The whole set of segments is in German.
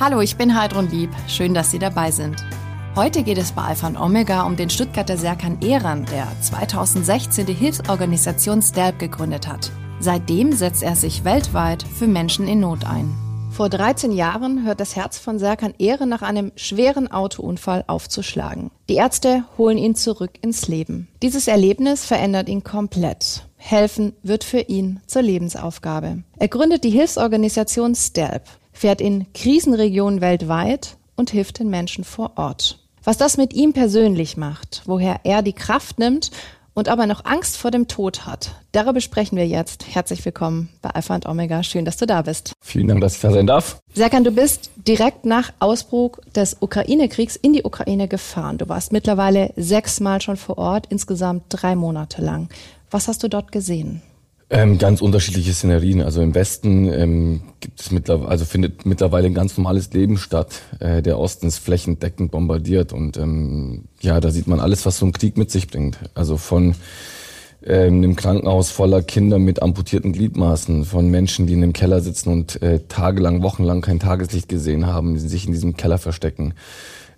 Hallo, ich bin Heidrun Lieb. Schön, dass Sie dabei sind. Heute geht es bei Alpha und Omega um den Stuttgarter Serkan Ehran, der 2016 die Hilfsorganisation STELP gegründet hat. Seitdem setzt er sich weltweit für Menschen in Not ein. Vor 13 Jahren hört das Herz von Serkan Ehre nach einem schweren Autounfall aufzuschlagen. Die Ärzte holen ihn zurück ins Leben. Dieses Erlebnis verändert ihn komplett. Helfen wird für ihn zur Lebensaufgabe. Er gründet die Hilfsorganisation STELP, fährt in Krisenregionen weltweit und hilft den Menschen vor Ort. Was das mit ihm persönlich macht, woher er die Kraft nimmt und aber noch Angst vor dem Tod hat, darüber sprechen wir jetzt. Herzlich willkommen bei Alpha und Omega. Schön, dass du da bist. Vielen Dank, dass ich da sein darf. Serkan, du bist direkt nach Ausbruch des Ukraine-Kriegs in die Ukraine gefahren. Du warst mittlerweile sechsmal schon vor Ort, insgesamt drei Monate lang. Was hast du dort gesehen? Ähm, ganz unterschiedliche Szenerien. Also im Westen ähm, gibt es mittlerweile, also findet mittlerweile ein ganz normales Leben statt. Äh, der Osten ist flächendeckend bombardiert und ähm, ja, da sieht man alles, was so ein Krieg mit sich bringt. Also von ähm, einem Krankenhaus voller Kinder mit amputierten Gliedmaßen, von Menschen, die in einem Keller sitzen und äh, tagelang, wochenlang kein Tageslicht gesehen haben, die sich in diesem Keller verstecken.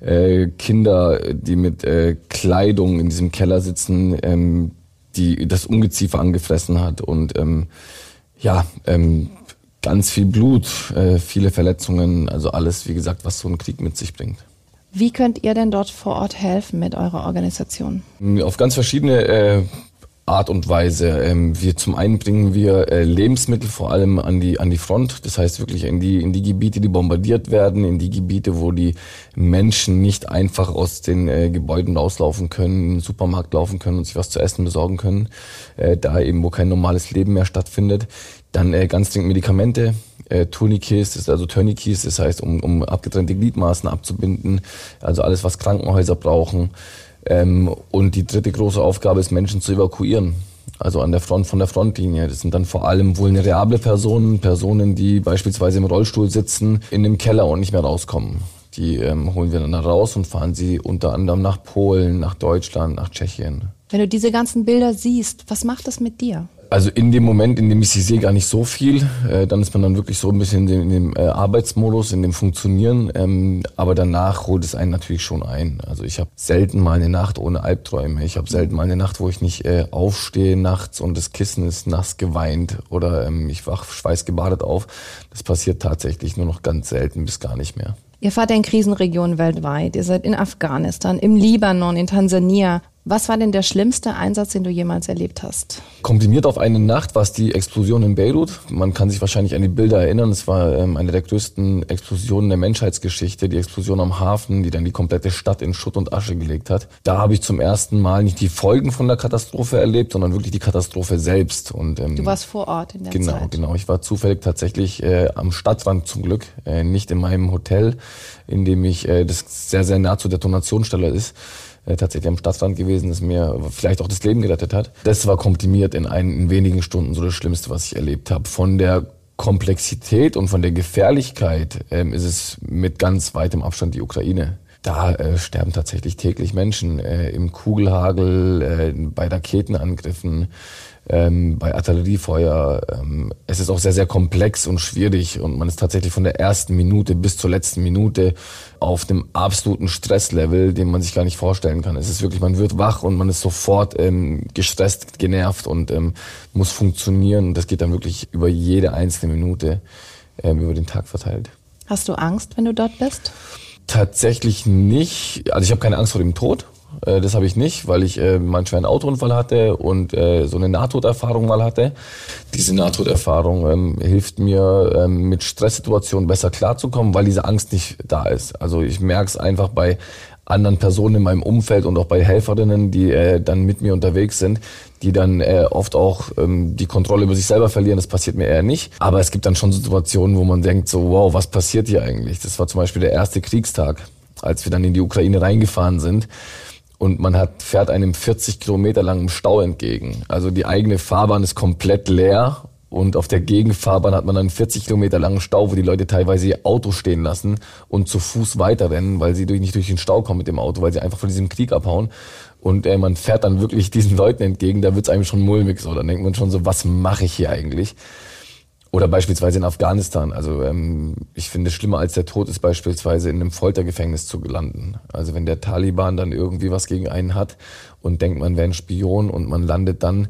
Äh, Kinder, die mit äh, Kleidung in diesem Keller sitzen, ähm, die das Ungeziefer angefressen hat und ähm, ja, ähm, ganz viel Blut, äh, viele Verletzungen, also alles, wie gesagt, was so ein Krieg mit sich bringt. Wie könnt ihr denn dort vor Ort helfen mit eurer Organisation? Auf ganz verschiedene äh, Art und Weise. Ähm, wir zum einen bringen wir äh, Lebensmittel vor allem an die an die Front, das heißt wirklich in die in die Gebiete, die bombardiert werden, in die Gebiete, wo die Menschen nicht einfach aus den äh, Gebäuden rauslaufen können, in den Supermarkt laufen können und sich was zu essen besorgen können, äh, da eben wo kein normales Leben mehr stattfindet. Dann äh, ganz dringend Medikamente, äh, Tourniquets, das also Tourniquets, das heißt um, um abgetrennte Gliedmaßen abzubinden, also alles was Krankenhäuser brauchen. Ähm, und die dritte große Aufgabe ist, Menschen zu evakuieren. Also an der Front, von der Frontlinie. Das sind dann vor allem vulnerable Personen, Personen, die beispielsweise im Rollstuhl sitzen, in dem Keller und nicht mehr rauskommen. Die ähm, holen wir dann raus und fahren sie unter anderem nach Polen, nach Deutschland, nach Tschechien. Wenn du diese ganzen Bilder siehst, was macht das mit dir? Also in dem Moment, in dem ich sie sehe, gar nicht so viel. Äh, dann ist man dann wirklich so ein bisschen in dem, in dem äh, Arbeitsmodus, in dem Funktionieren. Ähm, aber danach holt es einen natürlich schon ein. Also ich habe selten mal eine Nacht ohne Albträume. Ich habe selten mal eine Nacht, wo ich nicht äh, aufstehe nachts und das Kissen ist nass geweint oder ähm, ich wach schweißgebadet auf. Das passiert tatsächlich nur noch ganz selten bis gar nicht mehr. Ihr fahrt in Krisenregionen weltweit. Ihr seid in Afghanistan, im Libanon, in Tansania. Was war denn der schlimmste Einsatz, den du jemals erlebt hast? Komprimiert auf eine Nacht war es die Explosion in Beirut. Man kann sich wahrscheinlich an die Bilder erinnern. Es war ähm, eine der größten Explosionen der Menschheitsgeschichte. Die Explosion am Hafen, die dann die komplette Stadt in Schutt und Asche gelegt hat. Da habe ich zum ersten Mal nicht die Folgen von der Katastrophe erlebt, sondern wirklich die Katastrophe selbst. Und, ähm, du warst vor Ort in der genau, Zeit? Genau, genau. Ich war zufällig tatsächlich äh, am Stadtrand zum Glück, äh, nicht in meinem Hotel, in dem ich, äh, das sehr, sehr nah zur Detonationsstelle ist äh, tatsächlich am Stadtrand gewesen, das mir vielleicht auch das Leben gerettet hat. Das war komprimiert in, ein, in wenigen Stunden so das Schlimmste, was ich erlebt habe. Von der Komplexität und von der Gefährlichkeit ähm, ist es mit ganz weitem Abstand die Ukraine. Da äh, sterben tatsächlich täglich Menschen äh, im Kugelhagel, äh, bei Raketenangriffen, ähm, bei Artilleriefeuer. Ähm, es ist auch sehr, sehr komplex und schwierig und man ist tatsächlich von der ersten Minute bis zur letzten Minute auf dem absoluten Stresslevel, den man sich gar nicht vorstellen kann. Es ist wirklich, man wird wach und man ist sofort ähm, gestresst, genervt und ähm, muss funktionieren. Und das geht dann wirklich über jede einzelne Minute ähm, über den Tag verteilt. Hast du Angst, wenn du dort bist? Tatsächlich nicht. Also ich habe keine Angst vor dem Tod. Äh, das habe ich nicht, weil ich äh, mal einen Autounfall hatte und äh, so eine Nahtoderfahrung mal hatte. Diese Nahtoderfahrung ähm, hilft mir, ähm, mit Stresssituationen besser klarzukommen, weil diese Angst nicht da ist. Also ich merke es einfach bei anderen Personen in meinem Umfeld und auch bei Helferinnen, die äh, dann mit mir unterwegs sind, die dann äh, oft auch ähm, die Kontrolle über sich selber verlieren. Das passiert mir eher nicht. Aber es gibt dann schon Situationen, wo man denkt so, wow, was passiert hier eigentlich? Das war zum Beispiel der erste Kriegstag, als wir dann in die Ukraine reingefahren sind und man hat, fährt einem 40 Kilometer langen Stau entgegen. Also die eigene Fahrbahn ist komplett leer und auf der Gegenfahrbahn hat man einen 40 Kilometer langen Stau, wo die Leute teilweise ihr Auto stehen lassen und zu Fuß weiterrennen, weil sie durch, nicht durch den Stau kommen mit dem Auto, weil sie einfach von diesem Krieg abhauen. Und äh, man fährt dann wirklich diesen Leuten entgegen, da wird's einem schon mulmig so. Dann denkt man schon so, was mache ich hier eigentlich? Oder beispielsweise in Afghanistan. Also ähm, ich finde, schlimmer als der Tod ist beispielsweise in einem Foltergefängnis zu landen. Also wenn der Taliban dann irgendwie was gegen einen hat und denkt, man wäre ein Spion und man landet dann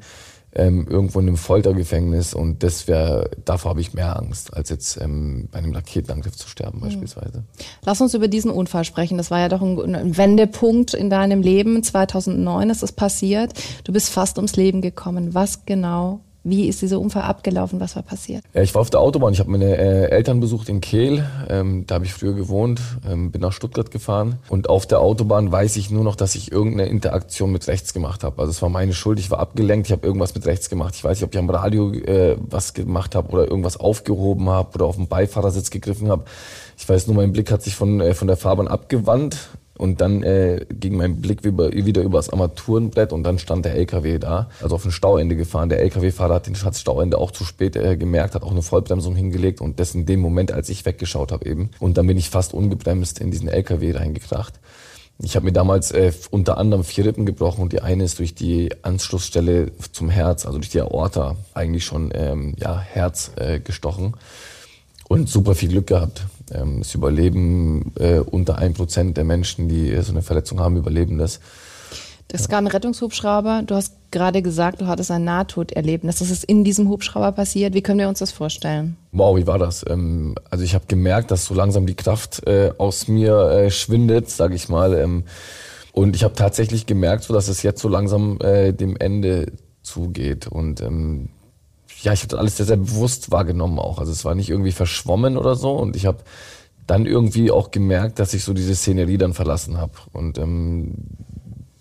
ähm, irgendwo in einem Foltergefängnis und das wäre, davor habe ich mehr Angst, als jetzt ähm, bei einem Raketenangriff zu sterben mhm. beispielsweise. Lass uns über diesen Unfall sprechen. Das war ja doch ein, ein Wendepunkt in deinem Leben. 2009 ist es passiert. Du bist fast ums Leben gekommen. Was genau wie ist dieser Unfall abgelaufen? Was war passiert? Ich war auf der Autobahn. Ich habe meine äh, Eltern besucht in Kehl. Ähm, da habe ich früher gewohnt. Ähm, bin nach Stuttgart gefahren. Und auf der Autobahn weiß ich nur noch, dass ich irgendeine Interaktion mit rechts gemacht habe. Also es war meine Schuld. Ich war abgelenkt. Ich habe irgendwas mit rechts gemacht. Ich weiß nicht, ob ich am Radio äh, was gemacht habe oder irgendwas aufgehoben habe oder auf den Beifahrersitz gegriffen habe. Ich weiß nur, mein Blick hat sich von, äh, von der Fahrbahn abgewandt und dann äh, ging mein Blick wieder, wieder über das Armaturenbrett und dann stand der LKW da, also auf ein Stauende gefahren. Der LKW-Fahrer hat den das Stauende auch zu spät äh, gemerkt, hat auch eine Vollbremsung hingelegt und das in dem Moment, als ich weggeschaut habe eben. Und dann bin ich fast ungebremst in diesen LKW reingekracht. Ich habe mir damals äh, unter anderem vier Rippen gebrochen und die eine ist durch die Anschlussstelle zum Herz, also durch die Aorta, eigentlich schon ähm, ja, Herz äh, gestochen und super viel Glück gehabt. Ähm, es überleben äh, unter ein Prozent der Menschen, die so eine Verletzung haben, überleben das. Das kam ein Rettungshubschrauber. Du hast gerade gesagt, du hattest ein Nahtoderlebnis. Das ist in diesem Hubschrauber passiert. Wie können wir uns das vorstellen? Wow, wie war das? Ähm, also ich habe gemerkt, dass so langsam die Kraft äh, aus mir äh, schwindet, sage ich mal. Ähm, und ich habe tatsächlich gemerkt, so dass es jetzt so langsam äh, dem Ende zugeht. Und ähm, ja, ich habe das alles sehr, sehr bewusst wahrgenommen auch. Also es war nicht irgendwie verschwommen oder so. Und ich habe dann irgendwie auch gemerkt, dass ich so diese Szenerie dann verlassen habe. Und ähm,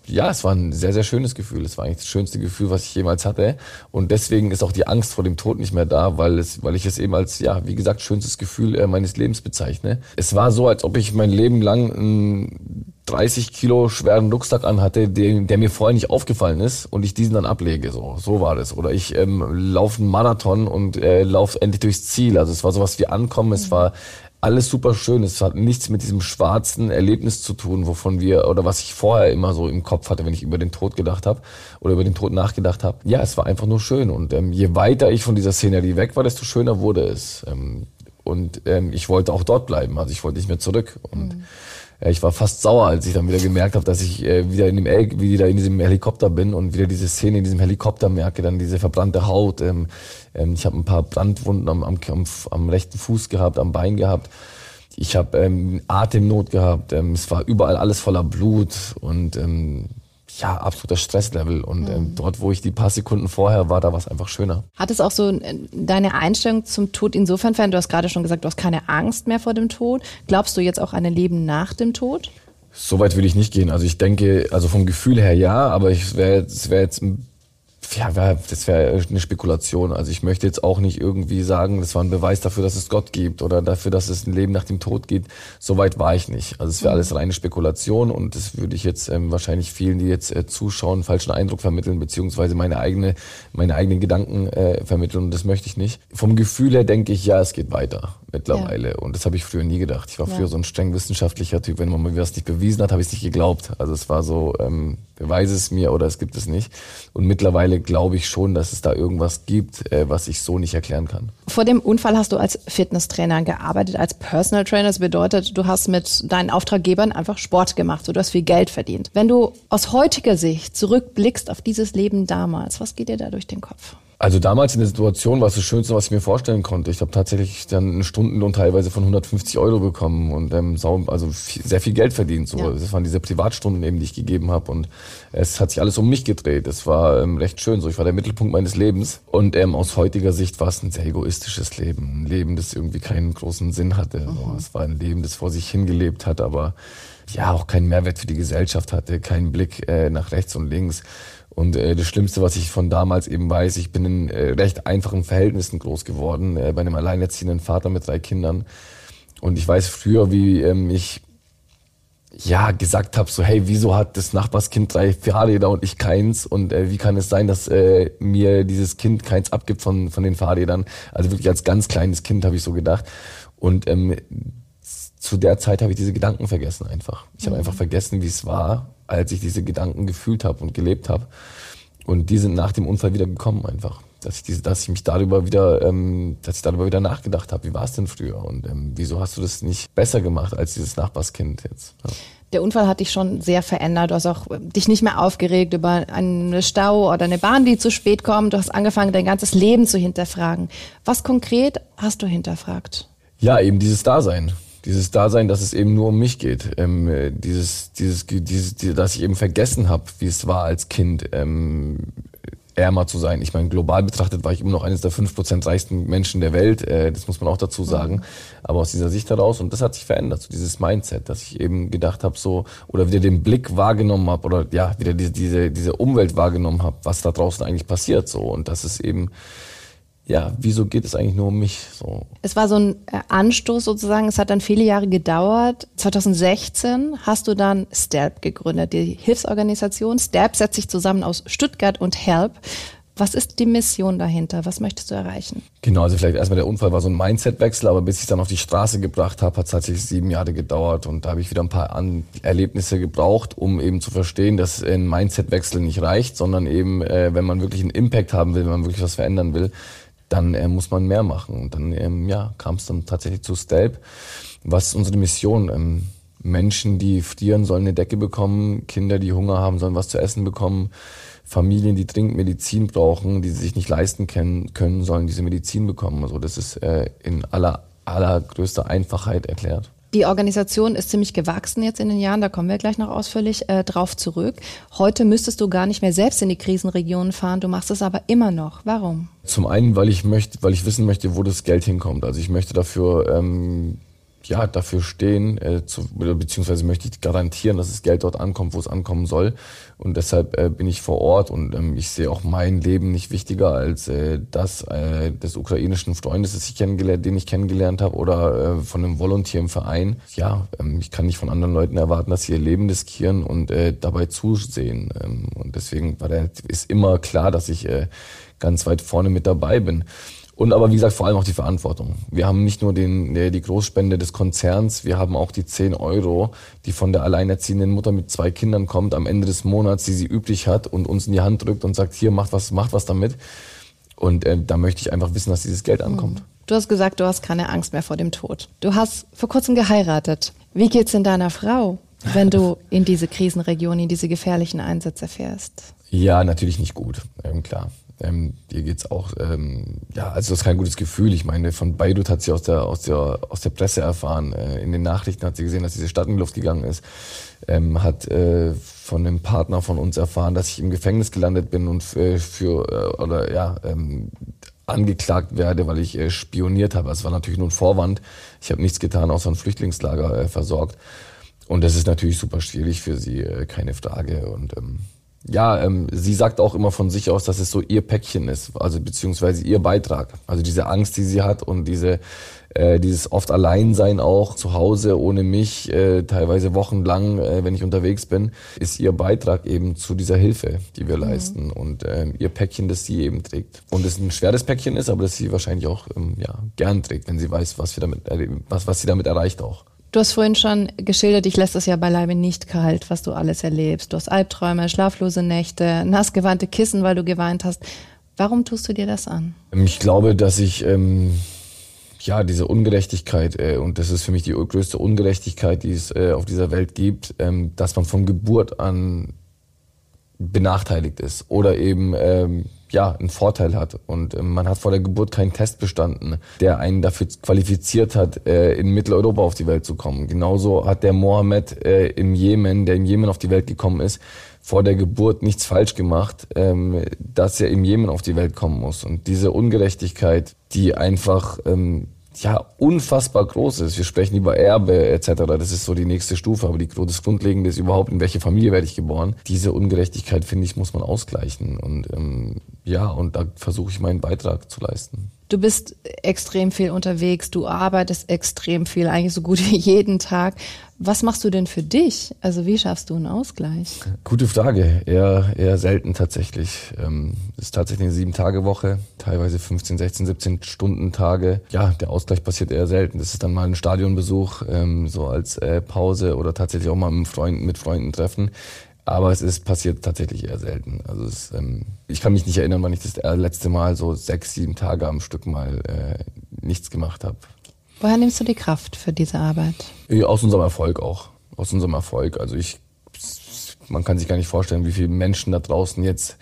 ja, es war ein sehr, sehr schönes Gefühl. Es war eigentlich das schönste Gefühl, was ich jemals hatte. Und deswegen ist auch die Angst vor dem Tod nicht mehr da, weil es, weil ich es eben als, ja, wie gesagt, schönstes Gefühl äh, meines Lebens bezeichne. Es war so, als ob ich mein Leben lang einen 30 Kilo schweren Rucksack anhatte, der, der mir vorher nicht aufgefallen ist und ich diesen dann ablege. So, so war das. Oder ich ähm, laufe einen Marathon und äh, laufe endlich durchs Ziel. Also es war sowas wie Ankommen. Es war alles super schön. Es hat nichts mit diesem schwarzen Erlebnis zu tun, wovon wir oder was ich vorher immer so im Kopf hatte, wenn ich über den Tod gedacht habe oder über den Tod nachgedacht habe. Ja, es war einfach nur schön. Und ähm, je weiter ich von dieser Szenerie weg war, desto schöner wurde es. Ähm, und ähm, ich wollte auch dort bleiben. Also ich wollte nicht mehr zurück. Und mhm. Ja, ich war fast sauer, als ich dann wieder gemerkt habe, dass ich äh, wieder in dem El wieder in diesem Helikopter bin und wieder diese Szene in diesem Helikopter merke, dann diese verbrannte Haut. Ähm, ähm, ich habe ein paar Brandwunden am, am, am, am, rechten Fuß gehabt, am Bein gehabt. Ich habe ähm, Atemnot gehabt. Ähm, es war überall alles voller Blut und ähm, ja, absoluter Stresslevel. Und ähm, mhm. dort, wo ich die paar Sekunden vorher war, da war es einfach schöner. Hat es auch so äh, deine Einstellung zum Tod insofern verändert? Du hast gerade schon gesagt, du hast keine Angst mehr vor dem Tod. Glaubst du jetzt auch an ein Leben nach dem Tod? So weit will ich nicht gehen. Also ich denke, also vom Gefühl her ja, aber ich wäre wär jetzt ein ja, wär, das wäre eine Spekulation. Also ich möchte jetzt auch nicht irgendwie sagen, das war ein Beweis dafür, dass es Gott gibt oder dafür, dass es ein Leben nach dem Tod gibt. So weit war ich nicht. Also es wäre mhm. alles reine Spekulation und das würde ich jetzt ähm, wahrscheinlich vielen, die jetzt äh, zuschauen, falschen Eindruck vermitteln, beziehungsweise meine eigene, meine eigenen Gedanken äh, vermitteln und das möchte ich nicht. Vom Gefühl her denke ich, ja, es geht weiter mittlerweile. Ja. Und das habe ich früher nie gedacht. Ich war ja. früher so ein streng wissenschaftlicher Typ. Wenn man mir was nicht bewiesen hat, habe ich es nicht geglaubt. Also es war so, ähm, beweise es mir oder es gibt es nicht. Und mittlerweile glaube ich schon, dass es da irgendwas gibt, äh, was ich so nicht erklären kann. Vor dem Unfall hast du als Fitnesstrainer gearbeitet, als Personal Trainer. Das bedeutet, du hast mit deinen Auftraggebern einfach Sport gemacht. So, du hast viel Geld verdient. Wenn du aus heutiger Sicht zurückblickst auf dieses Leben damals, was geht dir da durch den Kopf? Also damals in der Situation war es das Schönste, was ich mir vorstellen konnte. Ich habe tatsächlich dann einen Stundenlohn teilweise von 150 Euro bekommen und ähm, also viel, sehr viel Geld verdient. So. Ja. Das waren diese Privatstunden eben, die ich gegeben habe und es hat sich alles um mich gedreht. Es war ähm, recht schön. So, ich war der Mittelpunkt meines Lebens und ähm, aus heutiger Sicht war es ein sehr egoistisches Leben, ein Leben, das irgendwie keinen großen Sinn hatte. Mhm. So. Es war ein Leben, das vor sich hingelebt hat, aber ja auch keinen Mehrwert für die Gesellschaft hatte, keinen Blick äh, nach rechts und links. Und äh, das Schlimmste, was ich von damals eben weiß, ich bin in äh, recht einfachen Verhältnissen groß geworden, äh, bei einem alleinerziehenden Vater mit drei Kindern. Und ich weiß früher, wie ähm, ich ja gesagt habe, so hey, wieso hat das Nachbarskind drei Fahrräder und ich keins? Und äh, wie kann es sein, dass äh, mir dieses Kind keins abgibt von, von den Fahrrädern? Also wirklich als ganz kleines Kind habe ich so gedacht. Und ähm, zu der Zeit habe ich diese Gedanken vergessen einfach. Ich habe mhm. einfach vergessen, wie es war, als ich diese Gedanken gefühlt habe und gelebt habe. Und die sind nach dem Unfall wieder gekommen einfach. dass ich, diese, dass ich mich darüber wieder, ähm, dass ich darüber wieder nachgedacht habe, wie war es denn früher und ähm, wieso hast du das nicht besser gemacht als dieses Nachbarskind jetzt? Ja. Der Unfall hat dich schon sehr verändert. Du hast auch dich nicht mehr aufgeregt über einen Stau oder eine Bahn, die zu spät kommt. Du hast angefangen, dein ganzes Leben zu hinterfragen. Was konkret hast du hinterfragt? Ja, eben dieses Dasein dieses Dasein, dass es eben nur um mich geht, ähm, dieses, dieses, dieses, dieses, dass ich eben vergessen habe, wie es war als Kind, ähm, ärmer zu sein. Ich meine, global betrachtet war ich immer noch eines der fünf Prozent reichsten Menschen der Welt. Äh, das muss man auch dazu sagen. Mhm. Aber aus dieser Sicht heraus, und das hat sich verändert, so dieses Mindset, dass ich eben gedacht habe, so, oder wieder den Blick wahrgenommen habe, oder ja, wieder diese, diese, diese Umwelt wahrgenommen habe, was da draußen eigentlich passiert. so Und das ist eben ja, wieso geht es eigentlich nur um mich? So. Es war so ein äh, Anstoß sozusagen. Es hat dann viele Jahre gedauert. 2016 hast du dann STELP gegründet, die Hilfsorganisation. STELP setzt sich zusammen aus Stuttgart und HELP. Was ist die Mission dahinter? Was möchtest du erreichen? Genau, also vielleicht erstmal der Unfall war so ein Mindset-Wechsel, aber bis ich es dann auf die Straße gebracht habe, hat es tatsächlich sieben Jahre gedauert und da habe ich wieder ein paar An Erlebnisse gebraucht, um eben zu verstehen, dass ein Mindset-Wechsel nicht reicht, sondern eben, äh, wenn man wirklich einen Impact haben will, wenn man wirklich was verändern will, dann äh, muss man mehr machen. Und dann ähm, ja, kam es dann tatsächlich zu Stelp. Was ist unsere Mission? Ähm, Menschen, die frieren, sollen eine Decke bekommen, Kinder, die Hunger haben, sollen was zu essen bekommen, Familien, die dringend Medizin brauchen, die sich nicht leisten können, können sollen diese Medizin bekommen. Also das ist äh, in aller allergrößter Einfachheit erklärt. Die Organisation ist ziemlich gewachsen jetzt in den Jahren, da kommen wir gleich noch ausführlich äh, drauf zurück. Heute müsstest du gar nicht mehr selbst in die Krisenregionen fahren, du machst es aber immer noch. Warum? Zum einen, weil ich möchte, weil ich wissen möchte, wo das Geld hinkommt. Also ich möchte dafür ähm, ja, dafür stehen, äh, zu, beziehungsweise möchte ich garantieren, dass das Geld dort ankommt, wo es ankommen soll. Und deshalb äh, bin ich vor Ort und ähm, ich sehe auch mein Leben nicht wichtiger als äh, das äh, des ukrainischen Freundes, das ich kennengelernt, den ich kennengelernt habe, oder äh, von einem Volontier im Verein. Ja, ähm, ich kann nicht von anderen Leuten erwarten, dass sie ihr Leben riskieren und äh, dabei zusehen. Ähm, und deswegen war der, ist immer klar, dass ich äh, ganz weit vorne mit dabei bin. Und aber wie gesagt, vor allem auch die Verantwortung. Wir haben nicht nur den, die Großspende des Konzerns, wir haben auch die 10 Euro, die von der alleinerziehenden Mutter mit zwei Kindern kommt, am Ende des Monats, die sie üblich hat und uns in die Hand drückt und sagt, hier, macht was, macht was damit. Und äh, da möchte ich einfach wissen, dass dieses Geld ankommt. Mhm. Du hast gesagt, du hast keine Angst mehr vor dem Tod. Du hast vor kurzem geheiratet. Wie geht's denn deiner Frau, wenn du in diese Krisenregion, in diese gefährlichen Einsätze fährst? Ja, natürlich nicht gut, ähm, klar. Ähm, ihr geht's auch, ähm, ja, also das ist kein gutes Gefühl. Ich meine, von Beirut hat sie aus der, aus der, aus der Presse erfahren. Äh, in den Nachrichten hat sie gesehen, dass diese Stadt in die Luft gegangen ist. Ähm, hat äh, von einem Partner von uns erfahren, dass ich im Gefängnis gelandet bin und äh, für, äh, oder ja, ähm, angeklagt werde, weil ich äh, spioniert habe. Es war natürlich nur ein Vorwand. Ich habe nichts getan, außer ein Flüchtlingslager äh, versorgt. Und das ist natürlich super schwierig für sie, äh, keine Frage. Und ähm, ja, ähm, sie sagt auch immer von sich aus, dass es so ihr Päckchen ist, also beziehungsweise ihr Beitrag. Also diese Angst, die sie hat und diese äh, dieses oft Alleinsein auch zu Hause ohne mich, äh, teilweise wochenlang, äh, wenn ich unterwegs bin, ist ihr Beitrag eben zu dieser Hilfe, die wir mhm. leisten und äh, ihr Päckchen, das sie eben trägt. Und es ein schweres Päckchen ist, aber das sie wahrscheinlich auch ähm, ja, gern trägt, wenn sie weiß, was, wir damit, was, was sie damit erreicht auch. Du hast vorhin schon geschildert, ich lässt es ja beileibe nicht kalt, was du alles erlebst. Du hast Albträume, schlaflose Nächte, nassgewandte Kissen, weil du geweint hast. Warum tust du dir das an? Ich glaube, dass ich ähm, ja diese Ungerechtigkeit äh, und das ist für mich die größte Ungerechtigkeit, die es äh, auf dieser Welt gibt, ähm, dass man von Geburt an benachteiligt ist oder eben ähm, ja einen Vorteil hat und äh, man hat vor der Geburt keinen Test bestanden, der einen dafür qualifiziert hat, äh, in Mitteleuropa auf die Welt zu kommen. Genauso hat der Mohammed äh, im Jemen, der in Jemen auf die Welt gekommen ist, vor der Geburt nichts falsch gemacht, ähm, dass er im Jemen auf die Welt kommen muss. Und diese Ungerechtigkeit, die einfach ähm, ja unfassbar groß ist. Wir sprechen über Erbe etc. Das ist so die nächste Stufe, aber die, das Grundlegende ist überhaupt, in welche Familie werde ich geboren. Diese Ungerechtigkeit, finde ich, muss man ausgleichen. Und ähm, ja, und da versuche ich meinen Beitrag zu leisten. Du bist extrem viel unterwegs, du arbeitest extrem viel, eigentlich so gut wie jeden Tag. Was machst du denn für dich? Also wie schaffst du einen Ausgleich? Gute Frage. Eher, eher selten tatsächlich. Ähm, ist tatsächlich eine Sieben-Tage-Woche, teilweise 15, 16, 17 Stunden Tage. Ja, der Ausgleich passiert eher selten. Das ist dann mal ein Stadionbesuch, ähm, so als äh, Pause oder tatsächlich auch mal mit Freunden, mit Freunden treffen. Aber es ist passiert tatsächlich eher selten. Also es, ähm, ich kann mich nicht erinnern, wann ich das letzte Mal so sechs, sieben Tage am Stück mal äh, nichts gemacht habe. Woher nimmst du die Kraft für diese Arbeit? Aus unserem Erfolg auch. Aus unserem Erfolg. Also ich, man kann sich gar nicht vorstellen, wie viele Menschen da draußen jetzt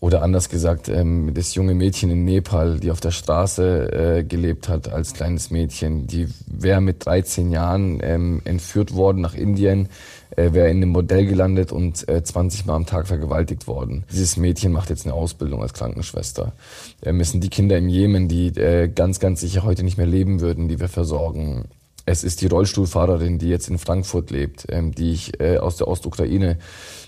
oder anders gesagt, ähm, das junge Mädchen in Nepal, die auf der Straße äh, gelebt hat als kleines Mädchen, die wäre mit 13 Jahren ähm, entführt worden nach Indien, äh, wäre in einem Modell gelandet und äh, 20 Mal am Tag vergewaltigt worden. Dieses Mädchen macht jetzt eine Ausbildung als Krankenschwester. Ähm, sind die Kinder im Jemen, die äh, ganz, ganz sicher heute nicht mehr leben würden, die wir versorgen. Es ist die Rollstuhlfahrerin, die jetzt in Frankfurt lebt, ähm, die ich äh, aus der Ostukraine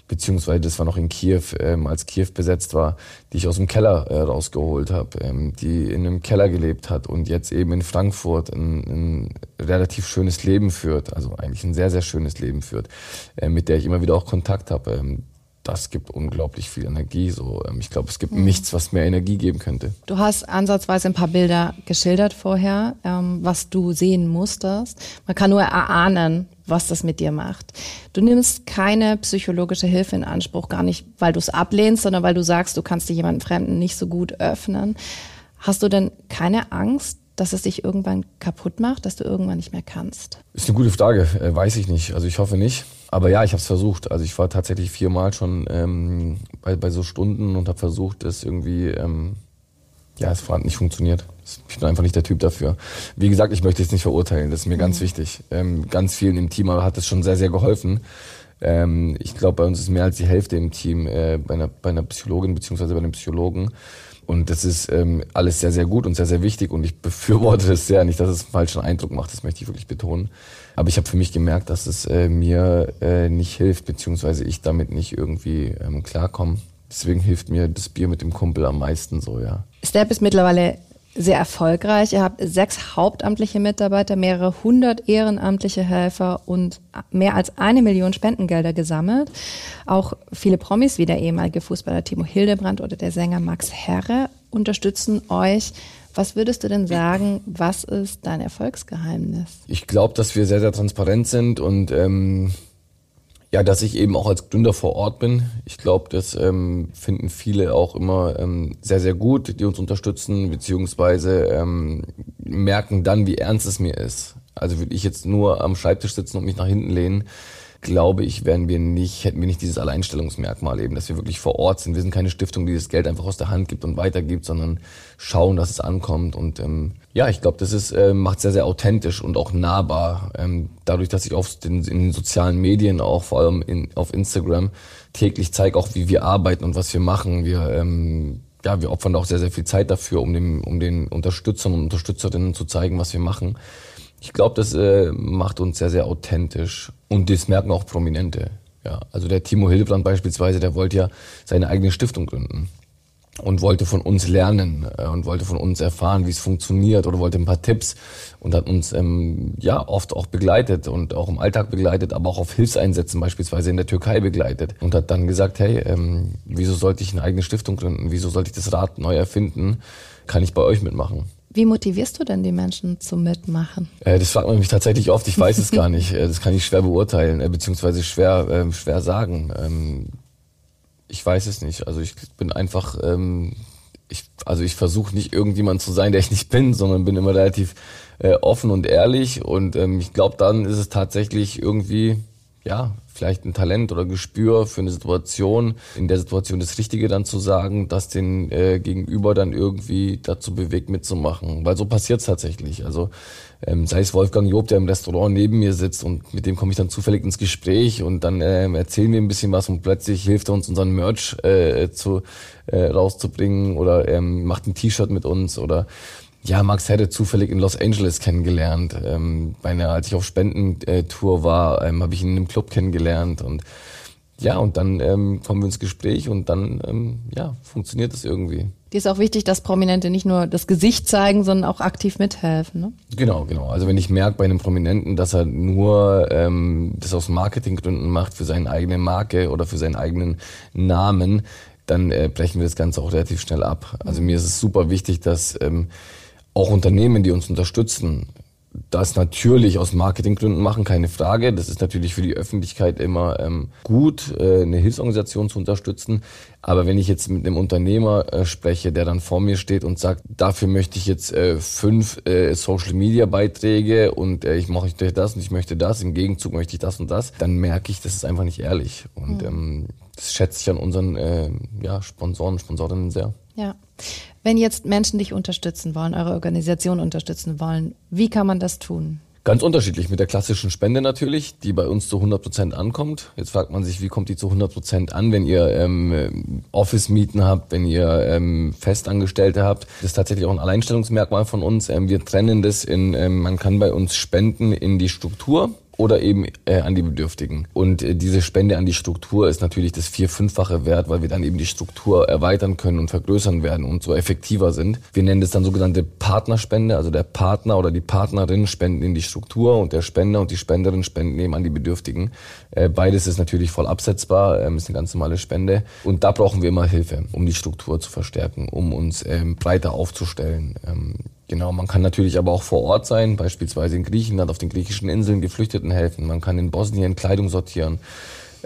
beziehungsweise das war noch in Kiew, ähm, als Kiew besetzt war, die ich aus dem Keller äh, rausgeholt habe, ähm, die in einem Keller gelebt hat und jetzt eben in Frankfurt ein, ein relativ schönes Leben führt, also eigentlich ein sehr, sehr schönes Leben führt, äh, mit der ich immer wieder auch Kontakt habe. Ähm, das gibt unglaublich viel Energie. So, ähm, ich glaube, es gibt mhm. nichts, was mehr Energie geben könnte. Du hast ansatzweise ein paar Bilder geschildert vorher, ähm, was du sehen musstest. Man kann nur erahnen, was das mit dir macht. Du nimmst keine psychologische Hilfe in Anspruch, gar nicht, weil du es ablehnst, sondern weil du sagst, du kannst dich jemandem Fremden nicht so gut öffnen. Hast du denn keine Angst, dass es dich irgendwann kaputt macht, dass du irgendwann nicht mehr kannst? Ist eine gute Frage, äh, weiß ich nicht. Also ich hoffe nicht. Aber ja, ich habe es versucht. Also ich war tatsächlich viermal schon ähm, bei, bei so Stunden und habe versucht, das irgendwie, ähm, ja, es hat nicht funktioniert. Ich bin einfach nicht der Typ dafür. Wie gesagt, ich möchte es nicht verurteilen. Das ist mir mhm. ganz wichtig. Ähm, ganz vielen im Team hat es schon sehr, sehr geholfen. Ähm, ich glaube, bei uns ist mehr als die Hälfte im Team äh, bei, einer, bei einer Psychologin beziehungsweise bei einem Psychologen. Und das ist ähm, alles sehr, sehr gut und sehr, sehr wichtig. Und ich befürworte es sehr. Nicht, dass es einen falschen Eindruck macht, das möchte ich wirklich betonen. Aber ich habe für mich gemerkt, dass es äh, mir äh, nicht hilft, beziehungsweise ich damit nicht irgendwie ähm, klarkomme. Deswegen hilft mir das Bier mit dem Kumpel am meisten so, ja. Step ist mittlerweile sehr erfolgreich. Ihr habt sechs hauptamtliche Mitarbeiter, mehrere hundert ehrenamtliche Helfer und mehr als eine Million Spendengelder gesammelt. Auch viele Promis wie der ehemalige Fußballer Timo Hildebrand oder der Sänger Max Herre unterstützen euch. Was würdest du denn sagen, was ist dein Erfolgsgeheimnis? Ich glaube, dass wir sehr, sehr transparent sind und ähm, ja, dass ich eben auch als Gründer vor Ort bin. Ich glaube, das ähm, finden viele auch immer ähm, sehr, sehr gut, die uns unterstützen, beziehungsweise ähm, merken dann, wie ernst es mir ist. Also würde ich jetzt nur am Schreibtisch sitzen und mich nach hinten lehnen, glaube ich, wären wir nicht, hätten wir nicht dieses Alleinstellungsmerkmal eben, dass wir wirklich vor Ort sind. Wir sind keine Stiftung, die das Geld einfach aus der Hand gibt und weitergibt, sondern schauen, dass es ankommt. Und ähm, ja, ich glaube, das ist äh, macht sehr, sehr authentisch und auch nahbar. Ähm, dadurch, dass ich auf den, in den sozialen Medien, auch vor allem in, auf Instagram, täglich zeige, auch wie wir arbeiten und was wir machen. Wir ähm, ja, wir opfern auch sehr, sehr viel Zeit dafür, um, dem, um den Unterstützern und Unterstützerinnen zu zeigen, was wir machen. Ich glaube, das äh, macht uns sehr, sehr authentisch. Und das merken auch Prominente. Ja, also der Timo Hildebrand beispielsweise, der wollte ja seine eigene Stiftung gründen und wollte von uns lernen äh, und wollte von uns erfahren, wie es funktioniert oder wollte ein paar Tipps und hat uns ähm, ja oft auch begleitet und auch im Alltag begleitet, aber auch auf Hilfseinsätzen beispielsweise in der Türkei begleitet und hat dann gesagt, hey, ähm, wieso sollte ich eine eigene Stiftung gründen? Wieso sollte ich das Rad neu erfinden? Kann ich bei euch mitmachen? Wie motivierst du denn die Menschen zum Mitmachen? Äh, das fragt man mich tatsächlich oft. Ich weiß es gar nicht. Äh, das kann ich schwer beurteilen, äh, beziehungsweise schwer, äh, schwer sagen. Ähm, ich weiß es nicht. Also ich bin einfach, ähm, ich, also ich versuche nicht irgendjemand zu sein, der ich nicht bin, sondern bin immer relativ äh, offen und ehrlich. Und ähm, ich glaube, dann ist es tatsächlich irgendwie, ja, vielleicht ein Talent oder Gespür für eine Situation, in der Situation das Richtige dann zu sagen, das den äh, Gegenüber dann irgendwie dazu bewegt mitzumachen. Weil so passiert es tatsächlich. Also ähm, sei es Wolfgang Job, der im Restaurant neben mir sitzt und mit dem komme ich dann zufällig ins Gespräch und dann ähm, erzählen wir ein bisschen was und plötzlich hilft er uns unseren Merch äh, zu äh, rauszubringen oder ähm, macht ein T-Shirt mit uns oder ja, Max hätte zufällig in Los Angeles kennengelernt. Ähm, bei einer, als ich auf Spendentour war, ähm, habe ich ihn im Club kennengelernt und ja, und dann ähm, kommen wir ins Gespräch und dann ähm, ja, funktioniert es irgendwie. Dir ist auch wichtig, dass Prominente nicht nur das Gesicht zeigen, sondern auch aktiv mithelfen. Ne? Genau, genau. Also wenn ich merke bei einem Prominenten, dass er nur ähm, das aus Marketinggründen macht für seine eigene Marke oder für seinen eigenen Namen, dann äh, brechen wir das Ganze auch relativ schnell ab. Also mir ist es super wichtig, dass ähm, auch Unternehmen, die uns unterstützen, das natürlich aus Marketinggründen machen, keine Frage. Das ist natürlich für die Öffentlichkeit immer ähm, gut, äh, eine Hilfsorganisation zu unterstützen. Aber wenn ich jetzt mit einem Unternehmer äh, spreche, der dann vor mir steht und sagt, dafür möchte ich jetzt äh, fünf äh, Social Media Beiträge und äh, ich mache das und ich möchte das, im Gegenzug möchte ich das und das, dann merke ich, das ist einfach nicht ehrlich. Und mhm. ähm, das schätze ich an unseren äh, ja, Sponsoren, Sponsorinnen sehr. Ja. Wenn jetzt Menschen dich unterstützen wollen, eure Organisation unterstützen wollen, wie kann man das tun? Ganz unterschiedlich mit der klassischen Spende natürlich, die bei uns zu 100 Prozent ankommt. Jetzt fragt man sich, wie kommt die zu 100 Prozent an, wenn ihr ähm, Office-Mieten habt, wenn ihr ähm, Festangestellte habt. Das ist tatsächlich auch ein Alleinstellungsmerkmal von uns. Ähm, wir trennen das in, ähm, man kann bei uns spenden in die Struktur oder eben äh, an die Bedürftigen. Und äh, diese Spende an die Struktur ist natürlich das vier-, fünffache Wert, weil wir dann eben die Struktur erweitern können und vergrößern werden und so effektiver sind. Wir nennen das dann sogenannte Partnerspende, also der Partner oder die Partnerin spenden in die Struktur und der Spender und die Spenderin spenden eben an die Bedürftigen. Äh, beides ist natürlich voll absetzbar, ähm, ist eine ganz normale Spende. Und da brauchen wir immer Hilfe, um die Struktur zu verstärken, um uns ähm, breiter aufzustellen. Ähm, Genau, man kann natürlich aber auch vor Ort sein, beispielsweise in Griechenland, auf den griechischen Inseln Geflüchteten helfen. Man kann in Bosnien Kleidung sortieren.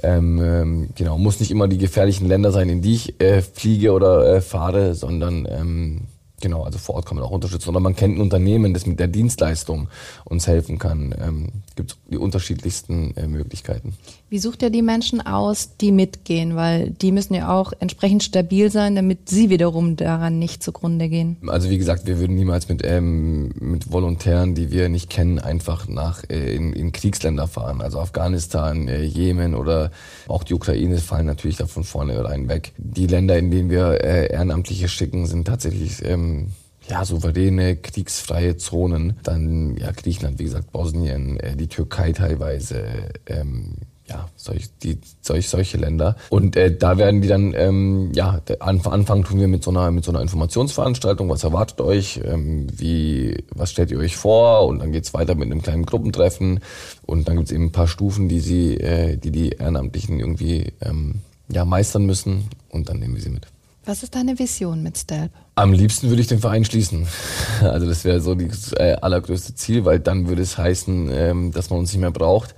Ähm, ähm, genau, muss nicht immer die gefährlichen Länder sein, in die ich äh, fliege oder äh, fahre, sondern ähm, Genau, also vor Ort kann man auch unterstützen. Oder man kennt ein Unternehmen, das mit der Dienstleistung uns helfen kann. Ähm, Gibt die unterschiedlichsten äh, Möglichkeiten. Wie sucht ihr die Menschen aus, die mitgehen? Weil die müssen ja auch entsprechend stabil sein, damit sie wiederum daran nicht zugrunde gehen. Also wie gesagt, wir würden niemals mit, ähm, mit Volontären, die wir nicht kennen, einfach nach äh, in, in Kriegsländer fahren. Also Afghanistan, äh, Jemen oder auch die Ukraine fallen natürlich da von vorne rein weg. Die Länder, in denen wir äh, Ehrenamtliche schicken, sind tatsächlich ähm, ja, souveräne, kriegsfreie Zonen. Dann ja, Griechenland, wie gesagt, Bosnien, äh, die Türkei teilweise, ähm, ja, solch, die, solch, solche Länder. Und äh, da werden die dann, ähm, ja, anfangen tun wir mit so einer, mit so einer Informationsveranstaltung. Was erwartet euch? Ähm, wie, was stellt ihr euch vor? Und dann geht's weiter mit einem kleinen Gruppentreffen. Und dann gibt's eben ein paar Stufen, die sie, äh, die die Ehrenamtlichen irgendwie ähm, ja, meistern müssen. Und dann nehmen wir sie mit. Was ist deine Vision mit Stelp? Am liebsten würde ich den Verein schließen. Also das wäre so das äh, allergrößte Ziel, weil dann würde es heißen, ähm, dass man uns nicht mehr braucht.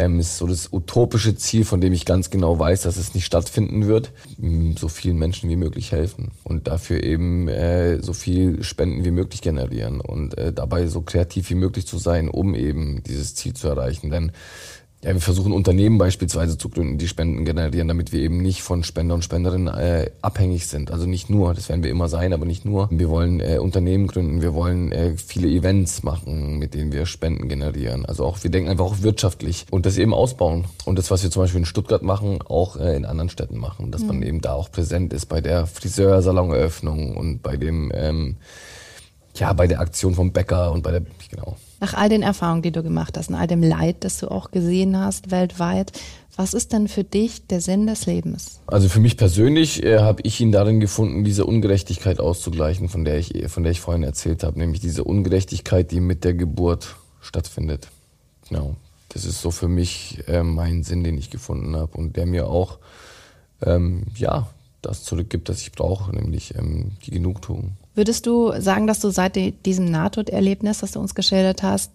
Ähm, ist so das utopische Ziel, von dem ich ganz genau weiß, dass es nicht stattfinden wird. So vielen Menschen wie möglich helfen und dafür eben äh, so viel Spenden wie möglich generieren und äh, dabei so kreativ wie möglich zu sein, um eben dieses Ziel zu erreichen. Denn ja, wir versuchen Unternehmen beispielsweise zu gründen, die Spenden generieren, damit wir eben nicht von Spender und Spenderinnen äh, abhängig sind. Also nicht nur, das werden wir immer sein, aber nicht nur. Wir wollen äh, Unternehmen gründen, wir wollen äh, viele Events machen, mit denen wir Spenden generieren. Also auch, wir denken einfach auch wirtschaftlich und das eben ausbauen. Und das, was wir zum Beispiel in Stuttgart machen, auch äh, in anderen Städten machen, dass mhm. man eben da auch präsent ist bei der Friseursaloneröffnung und bei dem, ähm, ja, bei der Aktion vom Bäcker und bei der, genau. Nach all den Erfahrungen, die du gemacht hast, und all dem Leid, das du auch gesehen hast weltweit, was ist denn für dich der Sinn des Lebens? Also für mich persönlich äh, habe ich ihn darin gefunden, diese Ungerechtigkeit auszugleichen, von der ich von der ich vorhin erzählt habe, nämlich diese Ungerechtigkeit, die mit der Geburt stattfindet. Genau, das ist so für mich äh, mein Sinn, den ich gefunden habe und der mir auch ähm, ja das zurückgibt, das ich brauche, nämlich ähm, die Genugtuung. Würdest du sagen, dass du seit diesem Nahtoderlebnis, das du uns geschildert hast,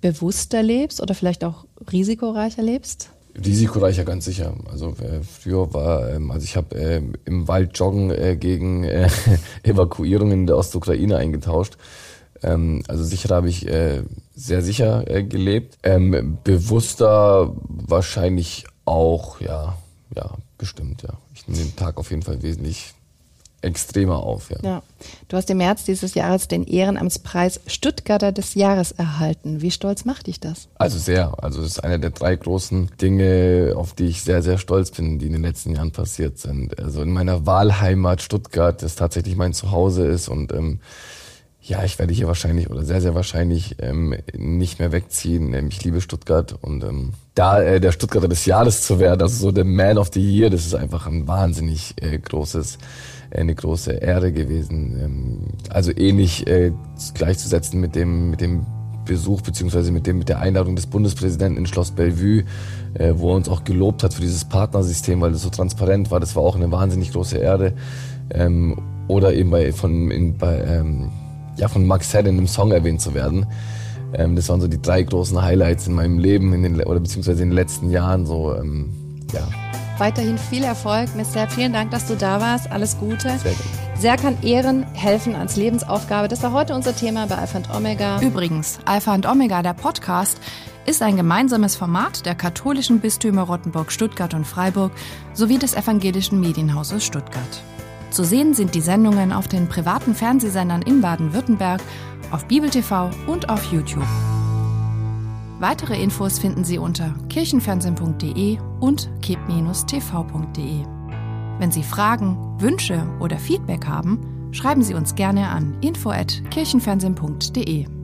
bewusster lebst oder vielleicht auch risikoreicher lebst? Risikoreicher ganz sicher. Also äh, früher war, ähm, also ich habe äh, im Wald joggen äh, gegen äh, Evakuierungen der Ostukraine eingetauscht. Ähm, also sicher habe ich äh, sehr sicher äh, gelebt. Ähm, bewusster wahrscheinlich auch, ja, ja, bestimmt, ja. Ich nehme den Tag auf jeden Fall wesentlich extremer auf. Ja. ja. Du hast im März dieses Jahres den Ehrenamtspreis Stuttgarter des Jahres erhalten. Wie stolz macht dich das? Also sehr. Also das ist einer der drei großen Dinge, auf die ich sehr, sehr stolz bin, die in den letzten Jahren passiert sind. Also in meiner Wahlheimat Stuttgart, das tatsächlich mein Zuhause ist und ähm, ja, ich werde hier wahrscheinlich oder sehr, sehr wahrscheinlich ähm, nicht mehr wegziehen. Ähm, ich liebe Stuttgart und ähm, da äh, der Stuttgarter des Jahres zu werden, also so der Man of the Year, das ist einfach ein wahnsinnig äh, großes eine große Ehre gewesen. Ähm, also ähnlich äh, gleichzusetzen mit dem, mit dem Besuch beziehungsweise mit dem mit der Einladung des Bundespräsidenten in Schloss Bellevue, äh, wo er uns auch gelobt hat für dieses Partnersystem, weil das so transparent war. Das war auch eine wahnsinnig große Ehre. Ähm, oder eben bei von in, bei ähm, ja von Max Head in einem Song erwähnt zu werden. Ähm, das waren so die drei großen Highlights in meinem Leben in den, oder beziehungsweise in den letzten Jahren. So, ähm, ja. Weiterhin viel Erfolg, Mr. Vielen Dank, dass du da warst. Alles Gute. Sehr gut. Serkan Ehren helfen als Lebensaufgabe. Das war heute unser Thema bei Alpha und Omega. Übrigens, Alpha und Omega, der Podcast, ist ein gemeinsames Format der katholischen Bistümer Rottenburg, Stuttgart und Freiburg sowie des evangelischen Medienhauses Stuttgart. Zu sehen sind die Sendungen auf den privaten Fernsehsendern in Baden-Württemberg, auf Bibel TV und auf YouTube. Weitere Infos finden Sie unter kirchenfernsehen.de und kip-tv.de. Wenn Sie Fragen, Wünsche oder Feedback haben, schreiben Sie uns gerne an info@kirchenfernsehen.de.